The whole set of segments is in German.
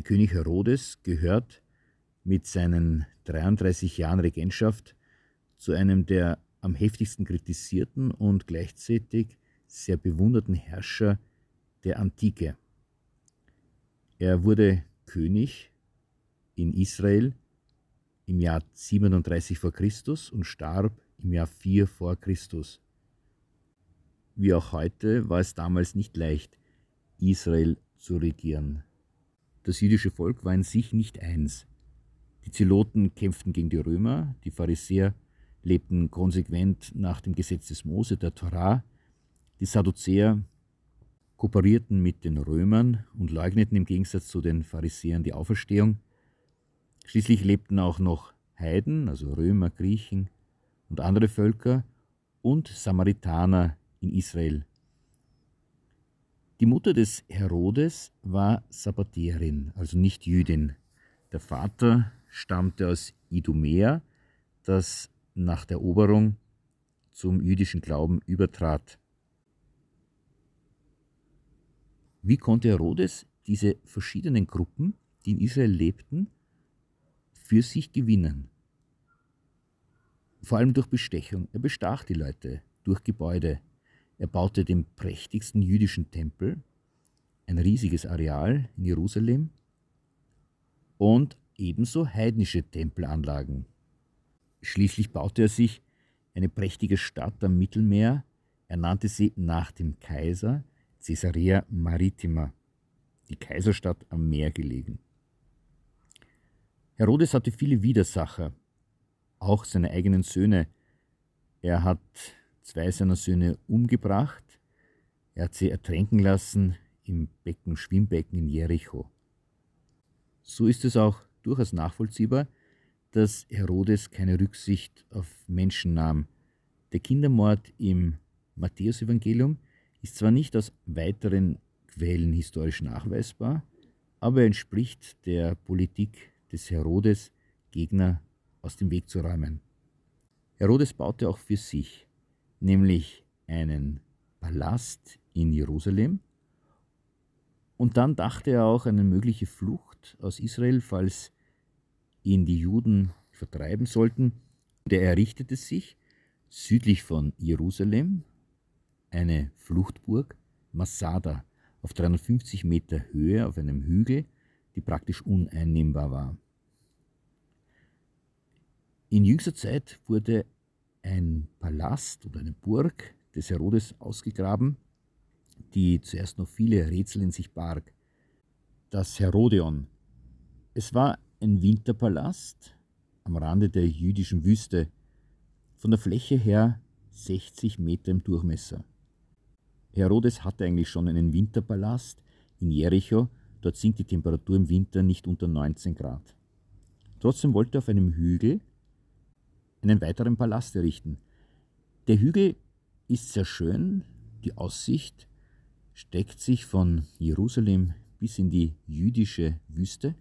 Der König Herodes gehört mit seinen 33 Jahren Regentschaft zu einem der am heftigsten kritisierten und gleichzeitig sehr bewunderten Herrscher der Antike. Er wurde König in Israel im Jahr 37 vor Christus und starb im Jahr 4 vor Christus. Wie auch heute war es damals nicht leicht, Israel zu regieren. Das jüdische Volk war in sich nicht eins. Die Zeloten kämpften gegen die Römer, die Pharisäer lebten konsequent nach dem Gesetz des Mose, der Torah, die Sadduzäer kooperierten mit den Römern und leugneten im Gegensatz zu den Pharisäern die Auferstehung. Schließlich lebten auch noch Heiden, also Römer, Griechen und andere Völker und Samaritaner in Israel. Die Mutter des Herodes war Sabbatärin, also nicht Jüdin. Der Vater stammte aus Idumea, das nach der Eroberung zum jüdischen Glauben übertrat. Wie konnte Herodes diese verschiedenen Gruppen, die in Israel lebten, für sich gewinnen? Vor allem durch Bestechung. Er bestach die Leute durch Gebäude. Er baute den prächtigsten jüdischen Tempel, ein riesiges Areal in Jerusalem und ebenso heidnische Tempelanlagen. Schließlich baute er sich eine prächtige Stadt am Mittelmeer. Er nannte sie nach dem Kaiser Caesarea Maritima, die Kaiserstadt am Meer gelegen. Herodes hatte viele Widersacher, auch seine eigenen Söhne. Er hat zwei seiner Söhne umgebracht, er hat sie ertränken lassen im Becken, Schwimmbecken in Jericho. So ist es auch durchaus nachvollziehbar, dass Herodes keine Rücksicht auf Menschen nahm. Der Kindermord im Matthäusevangelium ist zwar nicht aus weiteren Quellen historisch nachweisbar, aber er entspricht der Politik des Herodes, Gegner aus dem Weg zu räumen. Herodes baute auch für sich, nämlich einen Palast in Jerusalem, und dann dachte er auch an eine mögliche Flucht aus Israel, falls ihn die Juden vertreiben sollten. Der errichtete sich südlich von Jerusalem eine Fluchtburg, Masada, auf 350 Meter Höhe auf einem Hügel, die praktisch uneinnehmbar war. In jüngster Zeit wurde ein Palast oder eine Burg des Herodes ausgegraben, die zuerst noch viele Rätsel in sich barg. Das Herodion. Es war ein Winterpalast am Rande der jüdischen Wüste, von der Fläche her 60 Meter im Durchmesser. Herodes hatte eigentlich schon einen Winterpalast in Jericho, dort sinkt die Temperatur im Winter nicht unter 19 Grad. Trotzdem wollte er auf einem Hügel einen weiteren Palast errichten. Der Hügel ist sehr schön, die Aussicht steckt sich von Jerusalem bis in die jüdische Wüste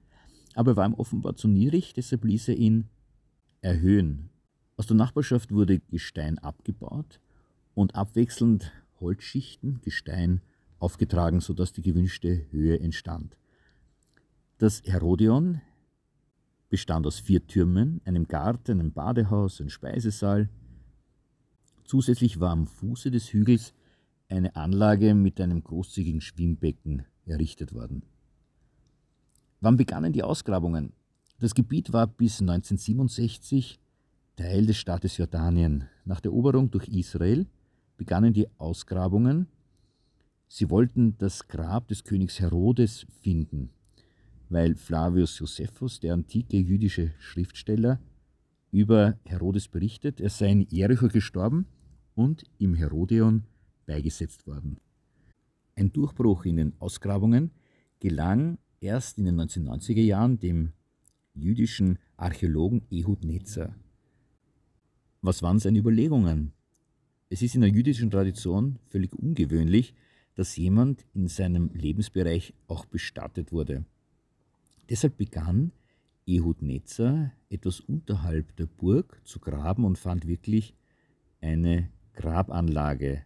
aber er war ihm offenbar zu niedrig, deshalb ließ er ihn erhöhen. Aus der Nachbarschaft wurde Gestein abgebaut und abwechselnd Holzschichten, Gestein aufgetragen, sodass die gewünschte Höhe entstand. Das Herodion bestand aus vier Türmen, einem Garten, einem Badehaus, einem Speisesaal. Zusätzlich war am Fuße des Hügels eine Anlage mit einem großzügigen Schwimmbecken errichtet worden. Wann begannen die Ausgrabungen? Das Gebiet war bis 1967 Teil des Staates Jordanien. Nach der Eroberung durch Israel begannen die Ausgrabungen. Sie wollten das Grab des Königs Herodes finden, weil Flavius Josephus, der antike jüdische Schriftsteller, über Herodes berichtet, er sei in Jericho gestorben und im Herodion beigesetzt worden. Ein Durchbruch in den Ausgrabungen gelang erst in den 1990er Jahren dem jüdischen Archäologen Ehud Netzer. Was waren seine Überlegungen? Es ist in der jüdischen Tradition völlig ungewöhnlich, dass jemand in seinem Lebensbereich auch bestattet wurde. Deshalb begann Ehud Netzer etwas unterhalb der Burg zu graben und fand wirklich eine Grabanlage.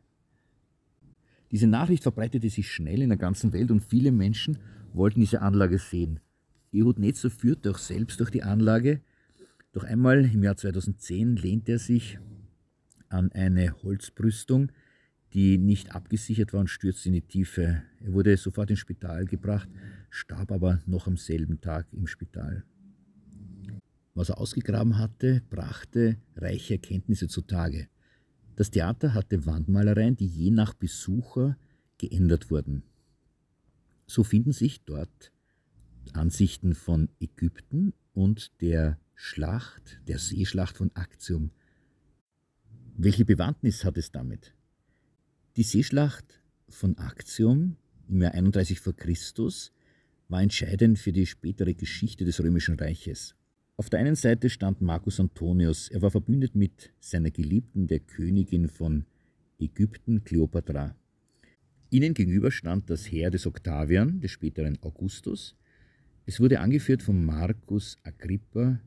Diese Nachricht verbreitete sich schnell in der ganzen Welt und viele Menschen wollten diese Anlage sehen. Ehud Netzer führte auch selbst durch die Anlage. Doch einmal im Jahr 2010 lehnte er sich an eine Holzbrüstung, die nicht abgesichert war und stürzte in die Tiefe. Er wurde sofort ins Spital gebracht, starb aber noch am selben Tag im Spital. Was er ausgegraben hatte, brachte reiche Erkenntnisse zutage. Das Theater hatte Wandmalereien, die je nach Besucher geändert wurden. So finden sich dort Ansichten von Ägypten und der Schlacht, der Seeschlacht von Actium. Welche Bewandtnis hat es damit? Die Seeschlacht von Actium im Jahr 31 vor Christus war entscheidend für die spätere Geschichte des Römischen Reiches. Auf der einen Seite stand Marcus Antonius. Er war verbündet mit seiner Geliebten, der Königin von Ägypten, Kleopatra. Ihnen gegenüber stand das Heer des Octavian, des späteren Augustus. Es wurde angeführt von Marcus Agrippa,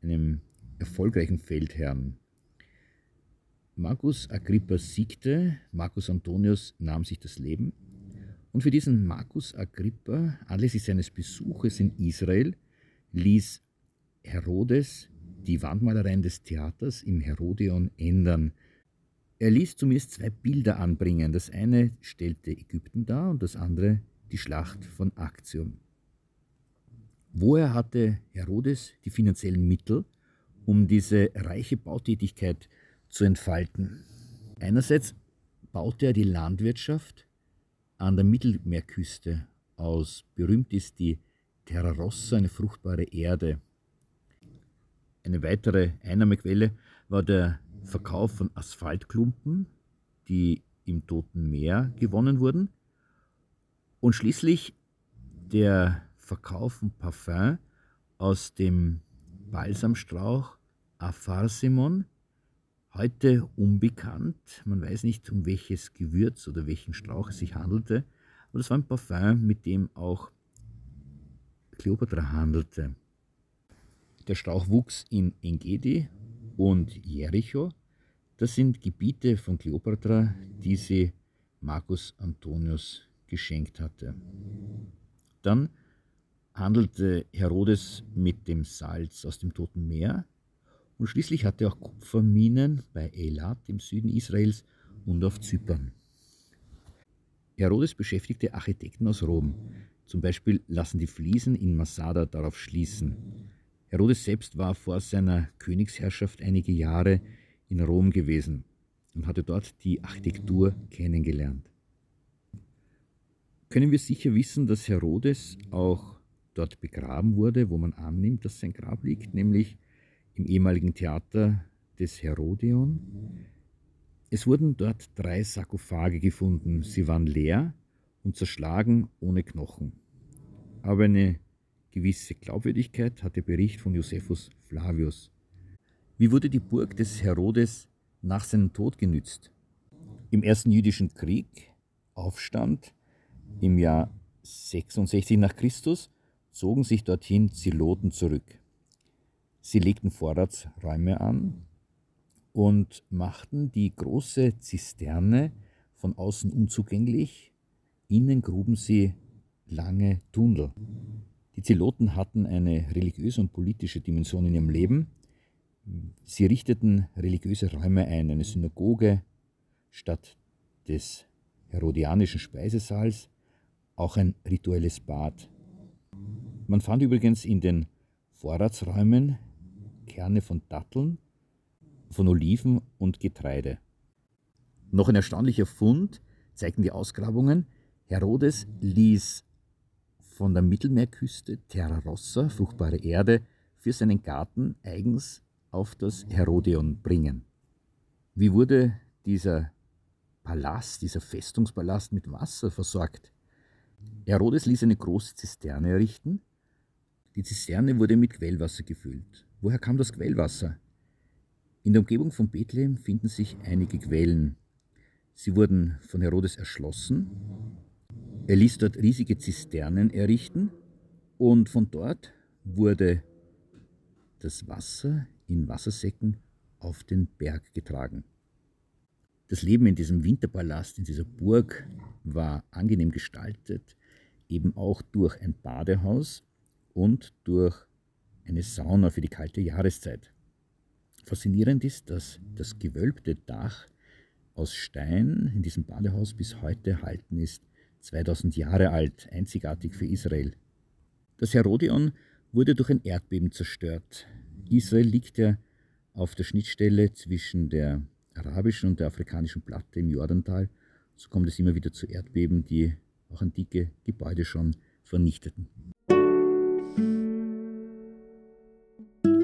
einem erfolgreichen Feldherrn. Marcus Agrippa siegte, Marcus Antonius nahm sich das Leben. Und für diesen Marcus Agrippa, anlässlich seines Besuches in Israel, ließ Herodes die Wandmalereien des Theaters im Herodion ändern. Er ließ zumindest zwei Bilder anbringen. Das eine stellte Ägypten dar und das andere die Schlacht von Actium. Woher hatte Herodes die finanziellen Mittel, um diese reiche Bautätigkeit zu entfalten? Einerseits baute er die Landwirtschaft an der Mittelmeerküste aus. Berühmt ist die Terra Rossa, eine fruchtbare Erde. Eine weitere Einnahmequelle war der Verkauf von Asphaltklumpen, die im Toten Meer gewonnen wurden. Und schließlich der Verkauf von Parfum aus dem Balsamstrauch Apharsimon, heute unbekannt. Man weiß nicht, um welches Gewürz oder welchen Strauch es sich handelte, aber das war ein Parfum, mit dem auch Kleopatra handelte. Der Strauch wuchs in Engedi und Jericho. Das sind Gebiete von Kleopatra, die sie Marcus Antonius geschenkt hatte. Dann handelte Herodes mit dem Salz aus dem Toten Meer und schließlich hatte er auch Kupferminen bei Elat im Süden Israels und auf Zypern. Herodes beschäftigte Architekten aus Rom. Zum Beispiel lassen die Fliesen in Masada darauf schließen. Herodes selbst war vor seiner Königsherrschaft einige Jahre in Rom gewesen und hatte dort die Architektur kennengelernt. Können wir sicher wissen, dass Herodes auch dort begraben wurde, wo man annimmt, dass sein Grab liegt, nämlich im ehemaligen Theater des Herodion. Es wurden dort drei Sarkophage gefunden. Sie waren leer und zerschlagen ohne Knochen. Aber eine gewisse Glaubwürdigkeit hat der Bericht von Josephus Flavius. Wie wurde die Burg des Herodes nach seinem Tod genützt? Im ersten jüdischen Krieg, Aufstand, im Jahr 66 nach Christus, zogen sich dorthin Ziloten zurück. Sie legten Vorratsräume an und machten die große Zisterne von außen unzugänglich. Innen gruben sie lange Tunnel. Die Zeloten hatten eine religiöse und politische Dimension in ihrem Leben. Sie richteten religiöse Räume ein, eine Synagoge statt des herodianischen Speisesaals, auch ein rituelles Bad. Man fand übrigens in den Vorratsräumen Kerne von Datteln, von Oliven und Getreide. Noch ein erstaunlicher Fund zeigten die Ausgrabungen. Herodes ließ von der Mittelmeerküste Terra Rossa, fruchtbare Erde, für seinen Garten eigens auf das Herodion bringen. Wie wurde dieser Palast, dieser Festungspalast mit Wasser versorgt? Herodes ließ eine große Zisterne errichten. Die Zisterne wurde mit Quellwasser gefüllt. Woher kam das Quellwasser? In der Umgebung von Bethlehem finden sich einige Quellen. Sie wurden von Herodes erschlossen er ließ dort riesige Zisternen errichten und von dort wurde das Wasser in Wassersäcken auf den Berg getragen. Das Leben in diesem Winterpalast, in dieser Burg, war angenehm gestaltet, eben auch durch ein Badehaus und durch eine Sauna für die kalte Jahreszeit. Faszinierend ist, dass das gewölbte Dach aus Stein in diesem Badehaus bis heute erhalten ist, 2000 Jahre alt, einzigartig für Israel. Das Herodion wurde durch ein Erdbeben zerstört. Israel liegt ja auf der Schnittstelle zwischen der arabischen und der afrikanischen Platte im Jordantal. So kommt es immer wieder zu Erdbeben, die auch antike Gebäude schon vernichteten. thank you